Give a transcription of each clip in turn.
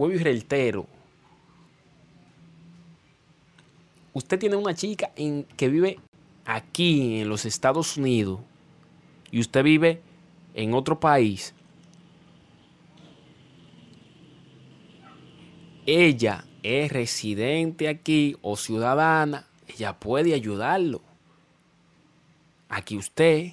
vuelvo y reitero. Usted tiene una chica en, que vive aquí en los Estados Unidos y usted vive en otro país. Ella es residente aquí o ciudadana. Ella puede ayudarlo. Aquí usted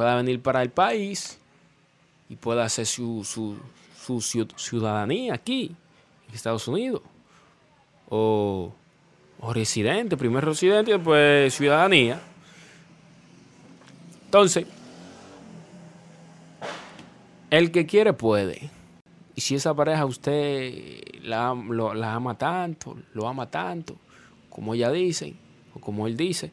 pueda venir para el país y pueda hacer su, su, su ciudadanía aquí en Estados Unidos o, residente, primer residente y después ciudadanía. Entonces, el que quiere puede. Y si esa pareja usted la, la ama tanto, lo ama tanto, como ella dice, o como él dice,